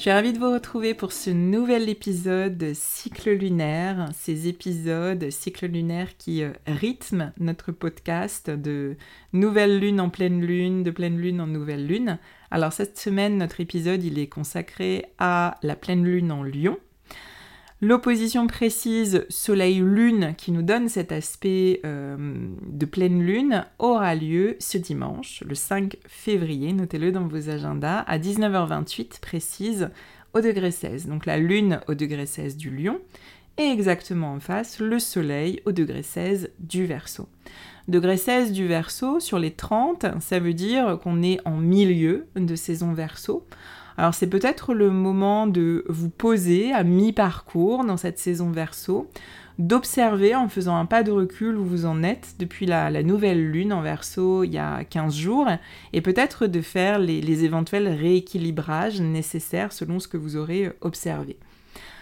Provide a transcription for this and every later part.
Je suis ravie de vous retrouver pour ce nouvel épisode de Cycle lunaire, ces épisodes cycle lunaire qui euh, rythment notre podcast de nouvelle lune en pleine lune, de pleine lune en nouvelle lune. Alors cette semaine, notre épisode, il est consacré à la pleine lune en lion. L'opposition précise Soleil-Lune qui nous donne cet aspect euh, de pleine lune aura lieu ce dimanche, le 5 février, notez-le dans vos agendas, à 19h28 précise au degré 16. Donc la lune au degré 16 du lion et exactement en face le soleil au degré 16 du verso. Degré 16 du verso sur les 30, ça veut dire qu'on est en milieu de saison verso. Alors c'est peut-être le moment de vous poser à mi-parcours dans cette saison verso, d'observer en faisant un pas de recul où vous en êtes depuis la, nouvelle lune en verso il y a 15 jours, et peut-être de faire les éventuels rééquilibrages nécessaires selon ce que vous aurez observé.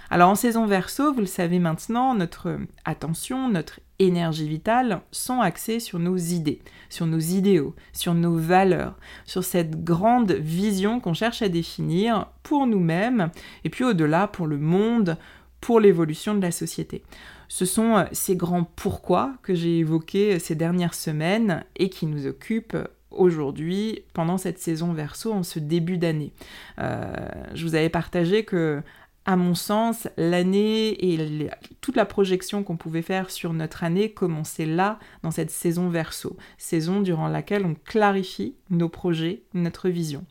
Alors en saison verso, vous le savez maintenant, notre attention, notre énergie vitale sont axées sur nos idées, sur nos idéaux, sur nos valeurs, sur cette grande vision qu'on cherche à définir pour nous-mêmes et puis au-delà pour le monde, pour l'évolution de la société. Ce sont ces grands pourquoi que j'ai évoqués ces dernières semaines et qui nous occupent aujourd'hui pendant cette saison verso en ce début d'année. Euh, je vous avais partagé que à mon sens, l'année et toute la projection qu'on pouvait faire sur notre année commençait là, dans cette saison verso, saison durant laquelle on clarifie nos projets, notre vision.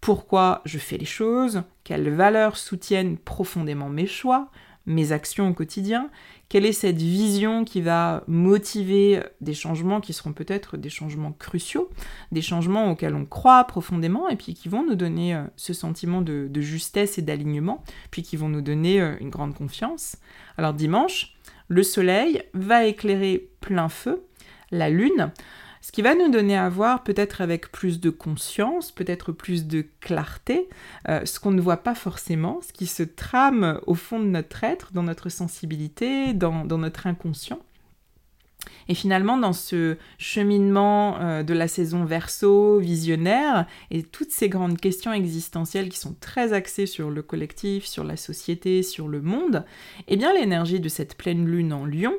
Pourquoi je fais les choses, quelles valeurs soutiennent profondément mes choix, mes actions au quotidien, quelle est cette vision qui va motiver des changements qui seront peut-être des changements cruciaux, des changements auxquels on croit profondément et puis qui vont nous donner euh, ce sentiment de, justesse et d'alignement, puis qui vont nous donner euh, une grande confiance. Alors dimanche, le soleil va éclairer plein feu la lune ce qui va nous donner à voir peut-être avec plus de conscience, peut-être plus de clarté, euh, ce qu'on ne voit pas forcément, ce qui se trame au fond de notre être, dans notre sensibilité, dans, notre inconscient. Et finalement, dans ce cheminement euh, de la saison verso, visionnaire, et toutes ces grandes questions existentielles qui sont très axées sur le collectif, sur la société, sur le monde, eh bien l'énergie de cette pleine lune en lion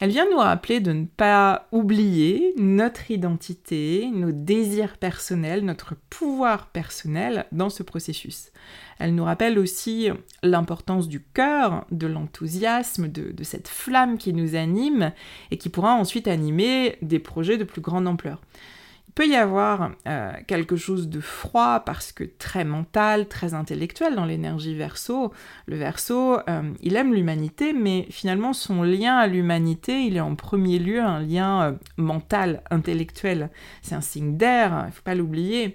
elle vient nous rappeler de ne pas oublier notre identité, nos désirs personnels, notre pouvoir personnel dans ce processus. Elle nous rappelle aussi l'importance du cœur, de l'enthousiasme, de, cette flamme qui nous anime et qui pourra ensuite animer des projets de plus grande ampleur. Il peut y avoir euh, quelque chose de froid parce que très mental, très intellectuel dans l'énergie verso. Le verso, euh, il aime l'humanité, mais finalement son lien à l'humanité, il est en premier lieu un lien euh, mental, intellectuel. C'est un signe d'air, il ne faut pas l'oublier.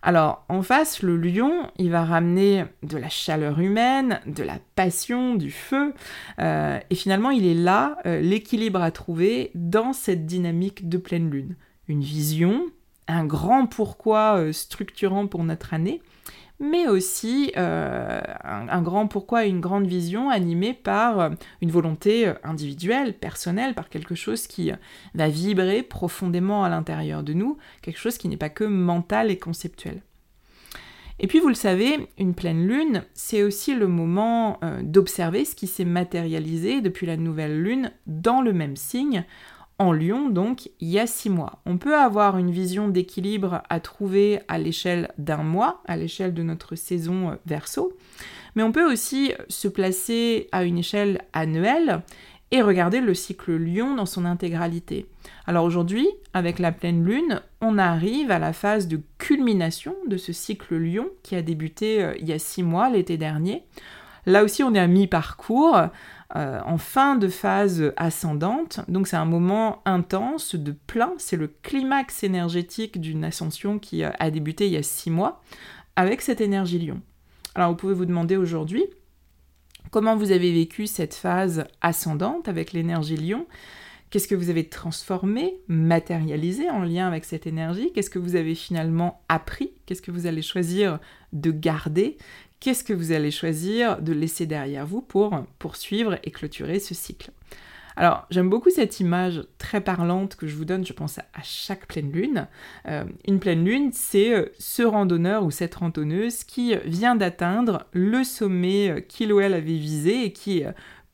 Alors, en face, le lion, il va ramener de la chaleur humaine, de la passion, du feu, et finalement, il est là, l'équilibre à trouver dans cette dynamique de pleine lune une vision, un grand pourquoi structurant pour notre année, mais aussi un, un, grand pourquoi une grande vision animée par une volonté individuelle, personnelle, par quelque chose qui va vibrer profondément à l'intérieur de nous, quelque chose qui n'est pas que mental et conceptuel. Et puis vous le savez, une pleine lune, c'est aussi le moment euh, d'observer ce qui s'est matérialisé depuis la nouvelle lune dans le même signe, en Lion donc, il y a six mois. On peut avoir une vision d'équilibre à trouver à l'échelle d'un mois, à l'échelle de notre saison euh, verso, mais on peut aussi se placer à une échelle annuelle et regarder le cycle Lion dans son intégralité. Alors aujourd'hui, avec la pleine lune, on arrive à la phase de culmination de ce cycle Lion qui a débuté euh, il y a six mois, l'été dernier. Là aussi, on est à mi-parcours, euh, en fin de phase ascendante, donc c'est un moment intense de plein, c'est le climax énergétique d'une ascension qui euh, a débuté il y a six mois, avec cette énergie Lion. Alors vous pouvez vous demander aujourd'hui, Comment vous avez vécu cette phase ascendante avec l'énergie lion? Qu'est-ce que vous avez transformé, matérialisé en lien avec cette énergie? Qu'est-ce que vous avez finalement appris? Qu'est-ce que vous allez choisir de garder? Qu'est-ce que vous allez choisir de laisser derrière vous pour poursuivre et clôturer ce cycle? Alors, j'aime beaucoup cette image très parlante que je vous donne, je pense, à chaque pleine lune. Euh, une pleine lune, c'est euh, ce randonneur ou cette randonneuse qui vient d'atteindre le sommet euh, qu'il ou elle avait visé et qui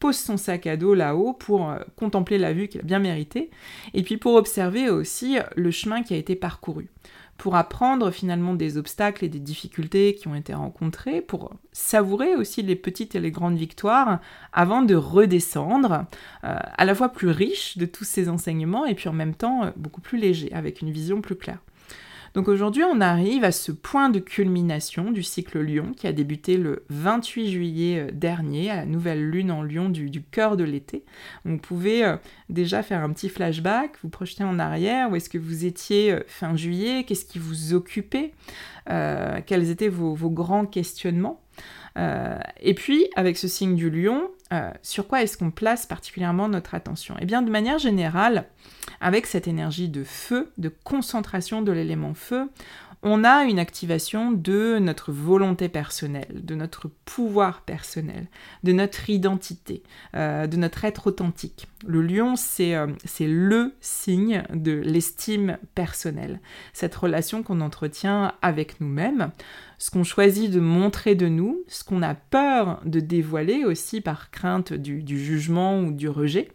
pose son sac à dos là-haut pour contempler la vue qu'il a bien méritée, et puis pour observer aussi le chemin qui a été parcouru pour apprendre finalement des obstacles et des difficultés qui ont été rencontrés, pour savourer aussi les petites et les grandes victoires avant de redescendre, euh, à la fois plus riche de tous ces enseignements et puis en même temps euh, beaucoup plus léger, avec une vision plus claire. Donc aujourd'hui, on arrive à ce point de culmination du cycle Lion qui a débuté le 28 juillet euh, dernier, à la nouvelle lune en Lion du, cœur de l'été. Vous pouvez euh, déjà faire un petit flashback, vous projeter en arrière, où est-ce que vous étiez euh, fin juillet, qu'est-ce qui vous occupait, quels étaient vos, grands questionnements. et puis, avec ce signe du lion, sur quoi est-ce qu'on place particulièrement notre attention? Eh bien, de manière générale, avec cette énergie de feu, de concentration de l'élément feu, on a une activation de notre volonté personnelle, de notre pouvoir personnel, de notre identité, euh, de notre être authentique. Le lion, euh, c'est le signe de l'estime personnelle, cette relation qu'on entretient avec nous-mêmes, ce qu'on choisit de montrer de nous, ce qu'on a peur de dévoiler aussi par crainte du jugement ou du rejet.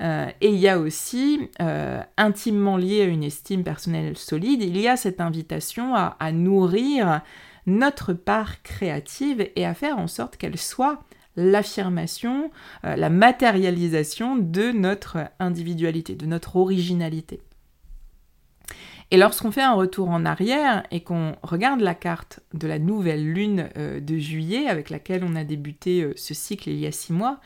Euh, et il y a aussi, euh, intimement lié à une estime personnelle solide, il y a cette invitation à, nourrir notre part créative et à faire en sorte qu'elle soit l'affirmation, euh, la matérialisation de notre individualité, de notre originalité. Et lorsqu'on fait un retour en arrière et qu'on regarde la carte de la nouvelle lune de juillet avec laquelle on a débuté ce cycle il y a six mois,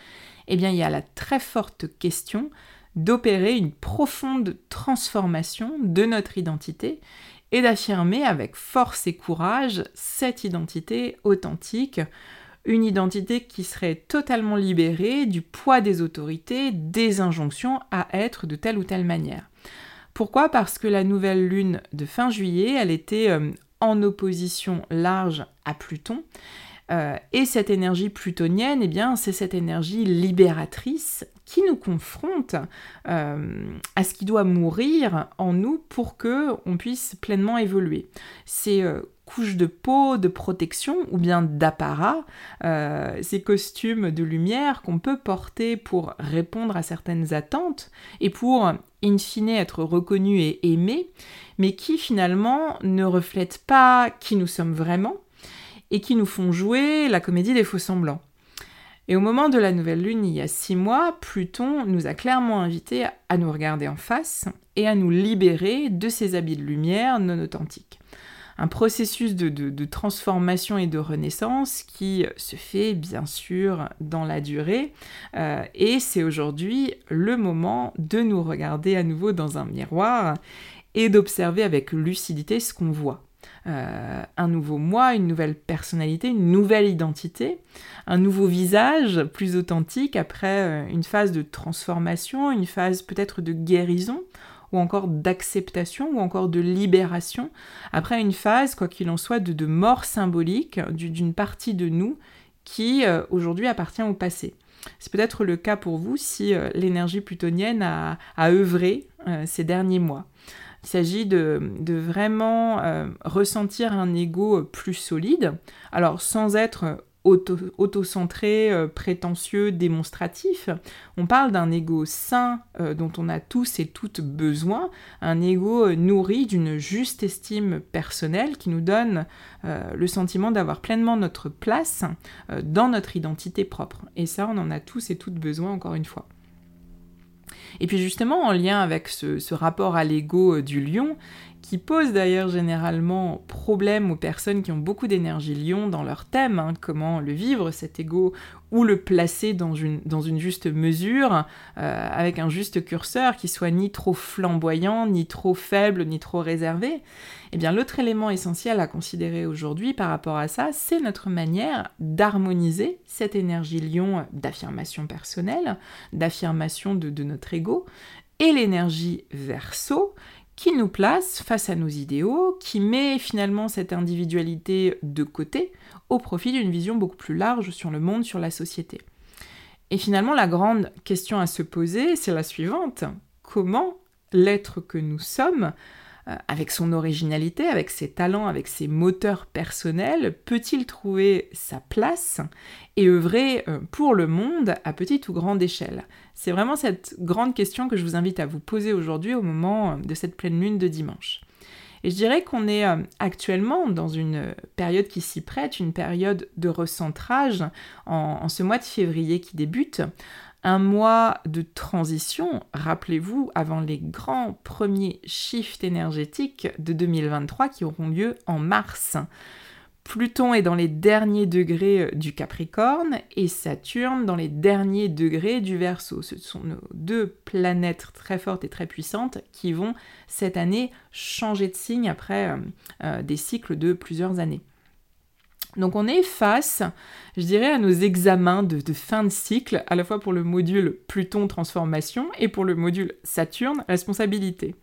eh bien il y a la très forte question d'opérer une profonde transformation de notre identité et d'affirmer avec force et courage cette identité authentique, une identité qui serait totalement libérée du poids des autorités, des injonctions à être de telle ou telle manière. Pourquoi? Parce que la nouvelle lune de fin juillet, elle était euh, en opposition large à Pluton, euh, et cette énergie plutonienne, eh bien, c'est cette énergie libératrice qui nous confronte euh, à ce qui doit mourir en nous pour que on puisse pleinement évoluer. Ces euh, couches de peau, de protection ou bien d'apparat, ces costumes de lumière qu'on peut porter pour répondre à certaines attentes et pour in fine être reconnu et aimé, mais qui finalement ne reflètent pas qui nous sommes vraiment et qui nous font jouer la comédie des faux semblants. Et au moment de la nouvelle lune, il y a six mois, Pluton nous a clairement invités à nous regarder en face et à nous libérer de ces habits de lumière non authentiques. Un processus de, transformation et de renaissance qui se fait bien sûr dans la durée. Euh, et c'est aujourd'hui le moment de nous regarder à nouveau dans un miroir et d'observer avec lucidité ce qu'on voit. Euh, un nouveau moi, une nouvelle personnalité, une nouvelle identité, un nouveau visage plus authentique après euh, une phase de transformation, une phase peut-être de guérison, ou encore d'acceptation, ou encore de libération, après une phase, quoi qu'il en soit, de, mort symbolique d'une partie de nous qui euh, aujourd'hui appartient au passé. C'est peut-être le cas pour vous si l'énergie plutonienne a, œuvré euh, ces derniers mois. Il s'agit de, vraiment ressentir un ego plus solide, alors sans être auto-centré, euh, prétentieux, démonstratif. On parle d'un ego sain euh, dont on a tous et toutes besoin, un ego euh, nourri d'une juste estime personnelle qui nous donne le sentiment d'avoir pleinement notre place dans notre identité propre. Et ça, on en a tous et toutes besoin, encore une fois. Et puis justement, en lien avec ce rapport à l'ego du lion, qui pose d'ailleurs généralement problème aux personnes qui ont beaucoup d'énergie lion dans leur thème, hein, comment le vivre cet ego ou le placer dans une, juste mesure, euh, avec un juste curseur qui soit ni trop flamboyant, ni trop faible, ni trop réservé. Eh bien l'autre élément essentiel à considérer aujourd'hui par rapport à ça, c'est notre manière d'harmoniser cette énergie lion d'affirmation personnelle, d'affirmation de, de notre ego, et l'énergie verso, qui nous place face à nos idéaux, qui met finalement cette individualité de côté au profit d'une vision beaucoup plus large sur le monde, sur la société. Et finalement, la grande question à se poser, c'est la suivante. Comment l'être que nous sommes avec son originalité, avec ses talents, avec ses moteurs personnels, peut-il trouver sa place et œuvrer euh, pour le monde à petite ou grande échelle? C'est vraiment cette grande question que je vous invite à vous poser aujourd'hui au moment euh, de cette pleine lune de dimanche. Et je dirais qu'on est actuellement dans une période qui s'y prête, une période de recentrage en, ce mois de février qui débute, un mois de transition, rappelez-vous, avant les grands premiers shifts énergétiques de 2023 qui auront lieu en mars. Pluton est dans les derniers degrés du Capricorne et Saturne dans les derniers degrés du Verseau. Ce sont nos deux planètes très fortes et très puissantes qui vont cette année changer de signe après euh, euh, des cycles de plusieurs années. Donc on est face, je dirais, à nos examens de, fin de cycle, à la fois pour le module Pluton transformation et pour le module Saturne responsabilité.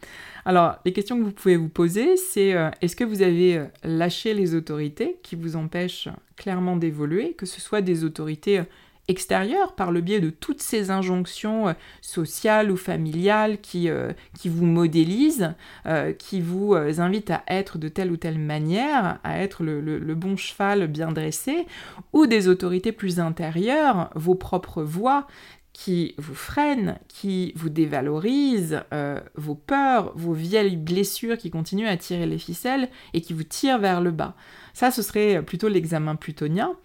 Alors les questions que vous pouvez vous poser, c'est euh, est-ce que vous avez euh, lâché les autorités qui vous empêchent clairement d'évoluer, que ce soit des autorités extérieur par le biais de toutes ces injonctions euh, sociales ou familiales qui, euh, vous modélisent, euh, qui vous invitent à être de telle ou telle manière, à être le, le, bon cheval bien dressé, ou des autorités plus intérieures, vos propres voix qui vous freinent, qui vous dévalorisent, vos peurs, vos vieilles blessures qui continuent à tirer les ficelles et qui vous tirent vers le bas. Ça, ce serait plutôt l'examen plutonien.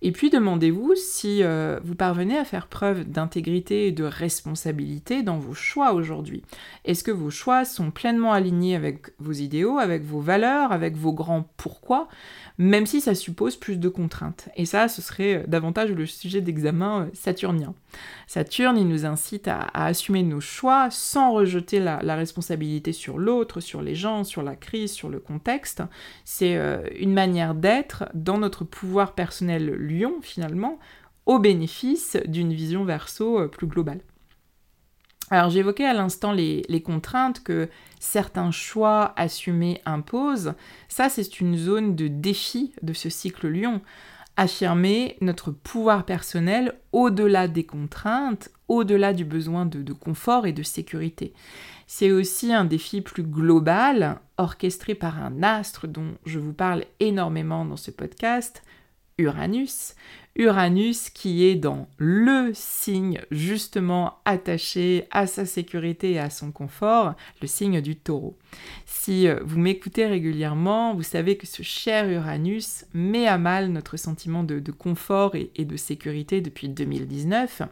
Et puis demandez-vous si euh, vous parvenez à faire preuve d'intégrité et de responsabilité dans vos choix aujourd'hui. Est-ce que vos choix sont pleinement alignés avec vos idéaux, avec vos valeurs, avec vos grands pourquoi? Même si ça suppose plus de contraintes. Et ça, ce serait euh, davantage le sujet d'examen euh, saturnien. Saturne, il nous incite à, assumer nos choix sans rejeter la, responsabilité sur l'autre, sur les gens, sur la crise, sur le contexte. C'est euh, une manière d'être dans notre pouvoir personnel lion, finalement, au bénéfice d'une vision verso plus globale. Alors j'évoquais à l'instant les, contraintes que certains choix assumés imposent. Ça, c'est une zone de défi de ce cycle lion. Affirmer notre pouvoir personnel au-delà des contraintes, au-delà du besoin de, confort et de sécurité. C'est aussi un défi plus global, orchestré par un astre dont je vous parle énormément dans ce podcast, Uranus. Uranus qui est dans le signe justement attaché à sa sécurité et à son confort, le signe du taureau. Si euh, vous m'écoutez régulièrement, vous savez que ce cher Uranus met à mal notre sentiment de, confort et, de sécurité depuis 2019.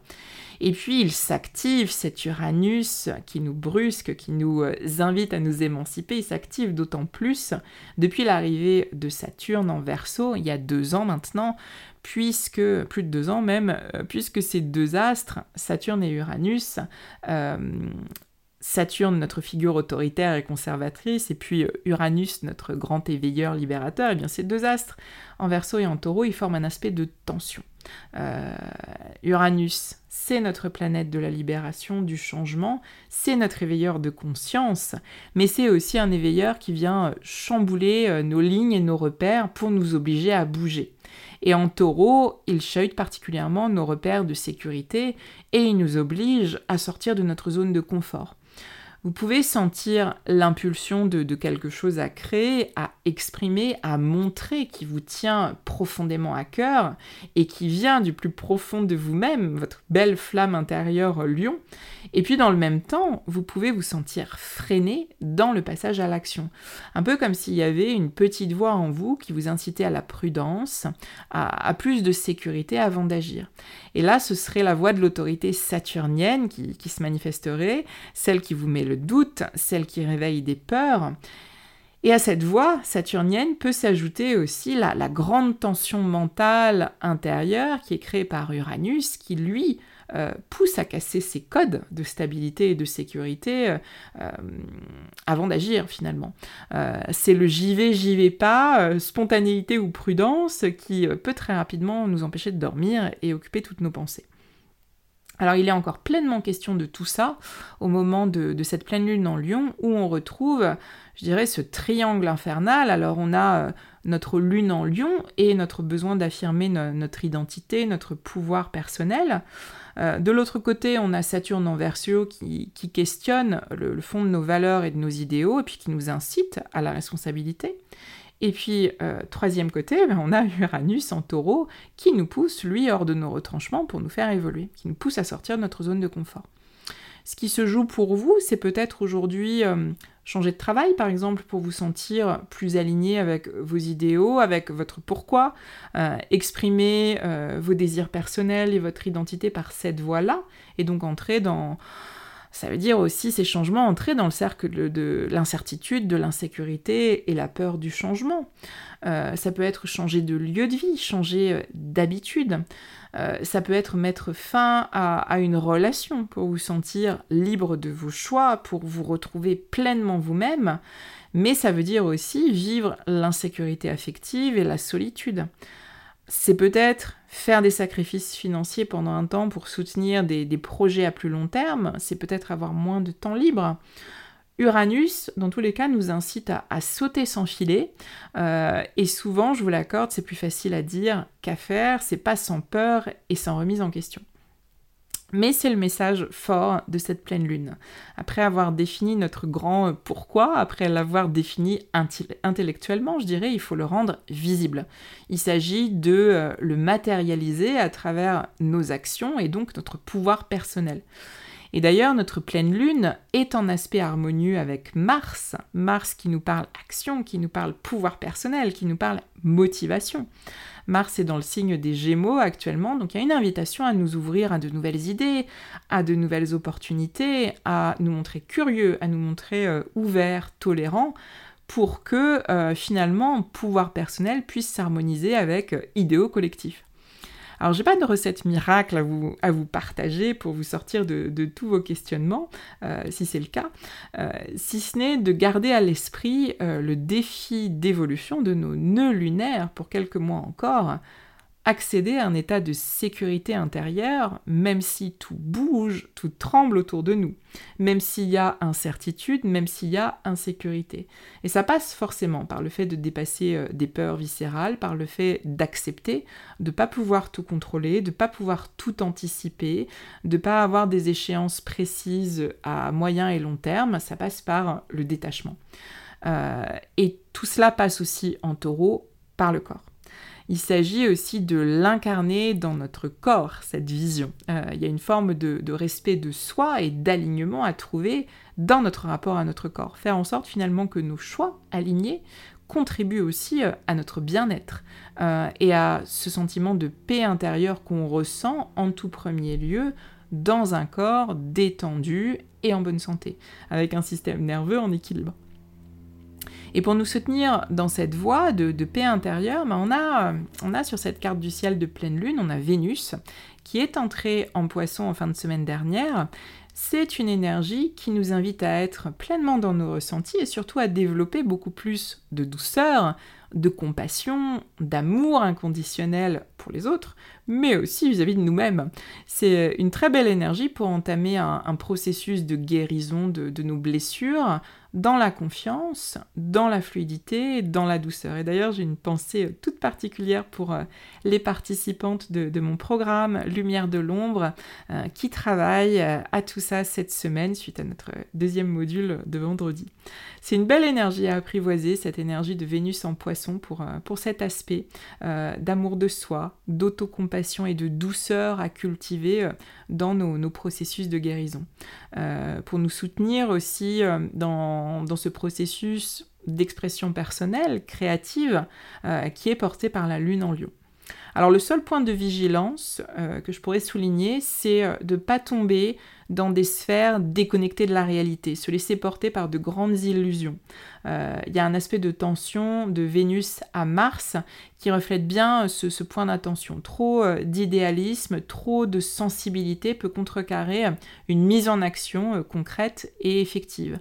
Et puis il s'active, cet Uranus qui nous brusque, qui nous euh, invite à nous émanciper, il s'active d'autant plus depuis l'arrivée de Saturne en Verseau, il y a deux ans maintenant, puisque, plus de deux ans même, euh, puisque ces deux astres, Saturne et Uranus, euh, Saturne, notre figure autoritaire et conservatrice, et puis euh, Uranus, notre grand éveilleur libérateur, et eh bien ces deux astres, en verso et en taureau, ils forment un aspect de tension. Uranus, c'est notre planète de la libération, du changement, c'est notre éveilleur de conscience, mais c'est aussi un éveilleur qui vient chambouler nos lignes et nos repères pour nous obliger à bouger. Et en taureau, il chahute particulièrement nos repères de sécurité et il nous oblige à sortir de notre zone de confort. Vous pouvez sentir l'impulsion de, quelque chose à créer, à exprimer, à montrer qui vous tient profondément à cœur et qui vient du plus profond de vous-même, votre belle flamme intérieure lion. Et puis dans le même temps, vous pouvez vous sentir freiné dans le passage à l'action. Un peu comme s'il y avait une petite voix en vous qui vous incitait à la prudence, à, plus de sécurité avant d'agir. Et là, ce serait la voix de l'autorité saturnienne qui, qui se manifesterait, celle qui vous met le doute, celle qui réveille des peurs. Et à cette voix saturnienne peut s'ajouter aussi la, grande tension mentale intérieure qui est créée par Uranus, qui lui euh, pousse à casser ses codes de stabilité et de sécurité euh, euh, avant d'agir finalement. c'est le j'y vais, j'y vais pas, spontanéité ou prudence qui peut très rapidement nous empêcher de dormir et occuper toutes nos pensées. Alors il est encore pleinement question de tout ça au moment de, cette pleine lune en Lion où on retrouve, je dirais, ce triangle infernal. Alors on a euh, notre lune en Lion et notre besoin d'affirmer notre identité, notre pouvoir personnel. Euh, de l'autre côté, on a Saturne en Versio qui, questionne le, fond de nos valeurs et de nos idéaux et puis qui nous incite à la responsabilité. Et puis, euh, troisième côté, ben, on a Uranus en taureau qui nous pousse, lui, hors de nos retranchements pour nous faire évoluer, qui nous pousse à sortir de notre zone de confort. Ce qui se joue pour vous, c'est peut-être aujourd'hui euh, changer de travail, par exemple, pour vous sentir plus aligné avec vos idéaux, avec votre pourquoi, euh, exprimer vos désirs personnels et votre identité par cette voie-là, et donc entrer dans ça veut dire aussi ces changements entrer dans le cercle de, l'incertitude, de l'insécurité et la peur du changement. Euh, ça peut être changer de lieu de vie, changer euh, d'habitude. Euh, ça peut être mettre fin à, une relation pour vous sentir libre de vos choix, pour vous retrouver pleinement vous-même. Mais ça veut dire aussi vivre l'insécurité affective et la solitude c'est peut-être faire des sacrifices financiers pendant un temps pour soutenir des, projets à plus long terme, c'est peut-être avoir moins de temps libre. Uranus, dans tous les cas, nous incite à, sauter sans filet, euh, et souvent, je vous l'accorde, c'est plus facile à dire qu'à faire, c'est pas sans peur et sans remise en question. Mais c'est le message fort de cette pleine lune. Après avoir défini notre grand pourquoi, après l'avoir défini intellectuellement, je dirais, il faut le rendre visible. Il s'agit de euh, le matérialiser à travers nos actions et donc notre pouvoir personnel. Et d'ailleurs, notre pleine lune est en aspect harmonieux avec Mars, Mars qui nous parle action, qui nous parle pouvoir personnel, qui nous parle motivation. Mars est dans le signe des Gémeaux actuellement, donc il y a une invitation à nous ouvrir à de nouvelles idées, à de nouvelles opportunités, à nous montrer curieux, à nous montrer euh, ouverts, tolérants, pour que euh, finalement pouvoir personnel puisse s'harmoniser avec euh, idéaux collectifs. Alors, j'ai pas de recette miracle à vous, partager pour vous sortir de, tous vos questionnements, euh, si c'est le cas, euh, si ce n'est de garder à l'esprit euh, le défi d'évolution de nos nœuds lunaires pour quelques mois encore, accéder à un état de sécurité intérieure, même si tout bouge, tout tremble autour de nous, même s'il y a incertitude, même s'il y a insécurité. Et ça passe forcément par le fait de dépasser euh, des peurs viscérales, par le fait d'accepter de ne pas pouvoir tout contrôler, de ne pas pouvoir tout anticiper, de ne pas avoir des échéances précises à moyen et long terme, ça passe par le détachement. Euh, et tout cela passe aussi en taureau par le corps il s'agit aussi de l'incarner dans notre corps, cette vision. Euh, il y a une forme de, respect de soi et d'alignement à trouver dans notre rapport à notre corps. Faire en sorte finalement que nos choix alignés contribuent aussi euh, à notre bien-être euh, et à ce sentiment de paix intérieure qu'on ressent en tout premier lieu dans un corps détendu et en bonne santé, avec un système nerveux en équilibre. Et pour nous soutenir dans cette voie de, paix intérieure, ben, a, on a sur cette carte du ciel de pleine lune, on a Vénus qui est entrée en poisson en fin de semaine dernière. c'est une énergie qui nous invite à être pleinement dans nos ressentis et surtout à développer beaucoup plus de douceur, de compassion, d'amour inconditionnel pour les autres, mais aussi vis-à-vis de nous-mêmes. C'est une très belle énergie pour entamer un, processus de guérison de, nos blessures dans la confiance, dans la fluidité, dans la douceur. Et d'ailleurs, j'ai une pensée toute particulière pour euh, les participantes de, mon programme Lumière de l'ombre euh, qui travaillent euh, à tout ça cette semaine suite à notre deuxième module de vendredi. C'est une belle énergie à apprivoiser, cette énergie de Vénus en poisson pour, pour cet aspect d'amour de soi, d'autocompassion et de douceur à cultiver euh, dans nos, processus de guérison. Euh, pour nous soutenir aussi euh, dans, dans, ce processus d'expression personnelle, créative, qui est porté par la lune en lion. Alors le seul point de vigilance euh, que je pourrais souligner, c'est euh, de ne pas tomber dans des sphères déconnectées de la réalité, se laisser porter par de grandes illusions. Euh, il y a un aspect de tension de Vénus à Mars qui reflète bien ce, point d'attention. Trop d'idéalisme, trop de sensibilité peut contrecarrer une mise en action concrète et effective.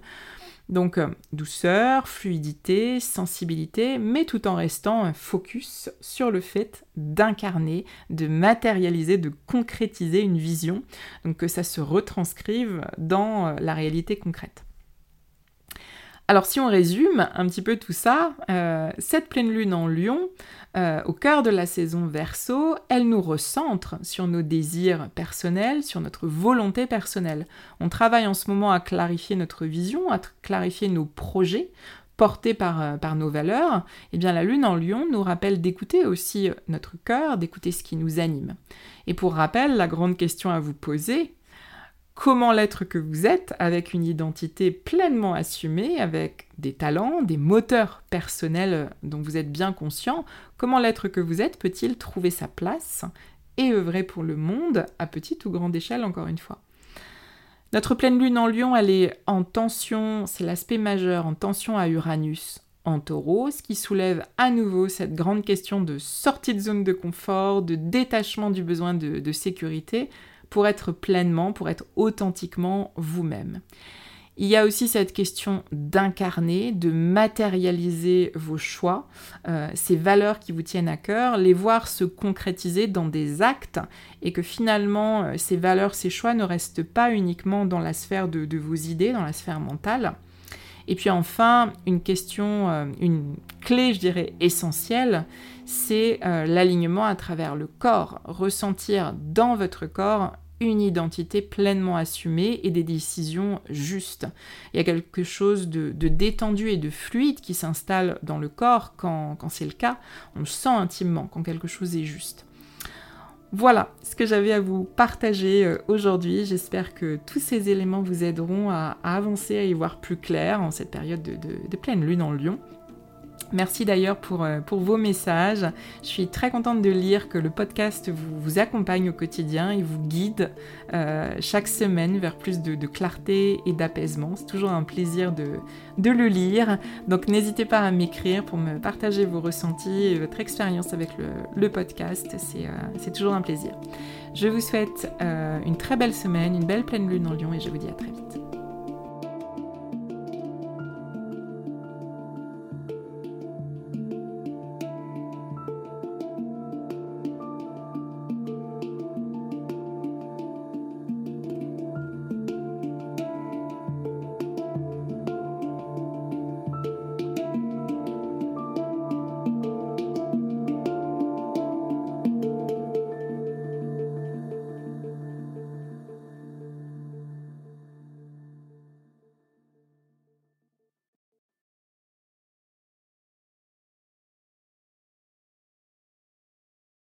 Donc euh, douceur, fluidité, sensibilité, mais tout en restant focus sur le fait d'incarner, de matérialiser, de concrétiser une vision, donc que ça se retranscrive dans euh, la réalité concrète. Alors si on résume un petit peu tout ça, euh, cette pleine lune en lion, euh, au cœur de la saison verso, elle nous recentre sur nos désirs personnels, sur notre volonté personnelle. On travaille en ce moment à clarifier notre vision, à clarifier nos projets portés par, euh, par nos valeurs. Eh bien la lune en lion nous rappelle d'écouter aussi notre cœur, d'écouter ce qui nous anime. Et pour rappel, la grande question à vous poser, comment l'être que vous êtes avec une identité pleinement assumée, avec des talents, des moteurs personnels dont vous êtes bien conscient, comment l'être que vous êtes peut-il trouver sa place et œuvrer pour le monde à petite ou grande échelle encore une fois? Notre pleine lune en lion, elle est en tension, c'est l'aspect majeur, en tension à Uranus en taureau, ce qui soulève à nouveau cette grande question de sortie de zone de confort, de détachement du besoin de, de sécurité, pour être pleinement, pour être authentiquement vous-même. Il y a aussi cette question d'incarner, de matérialiser vos choix, euh, ces valeurs qui vous tiennent à cœur, les voir se concrétiser dans des actes et que finalement euh, ces valeurs, ces choix ne restent pas uniquement dans la sphère de, vos idées, dans la sphère mentale. Et puis enfin, une question, euh, une clé, je dirais, essentielle, c'est l'alignement à travers le corps, ressentir dans votre corps une identité pleinement assumée et des décisions justes. Il y a quelque chose de, détendu et de fluide qui s'installe dans le corps quand, c'est le cas. On le sent intimement quand quelque chose est juste. Voilà ce que j'avais à vous partager euh, aujourd'hui. J'espère que tous ces éléments vous aideront à, avancer, à y voir plus clair en cette période de, de pleine lune en lion. Merci d'ailleurs pour, euh, pour, vos messages. Je suis très contente de lire que le podcast vous, accompagne au quotidien et vous guide euh, chaque semaine vers plus de, clarté et d'apaisement. C'est toujours un plaisir de, de le lire. Donc n'hésitez pas à m'écrire pour me partager vos ressentis et votre expérience avec le, podcast. Euh, c'est toujours un plaisir. Je vous souhaite une très belle semaine, une belle pleine lune en Lyon et je vous dis à très vite.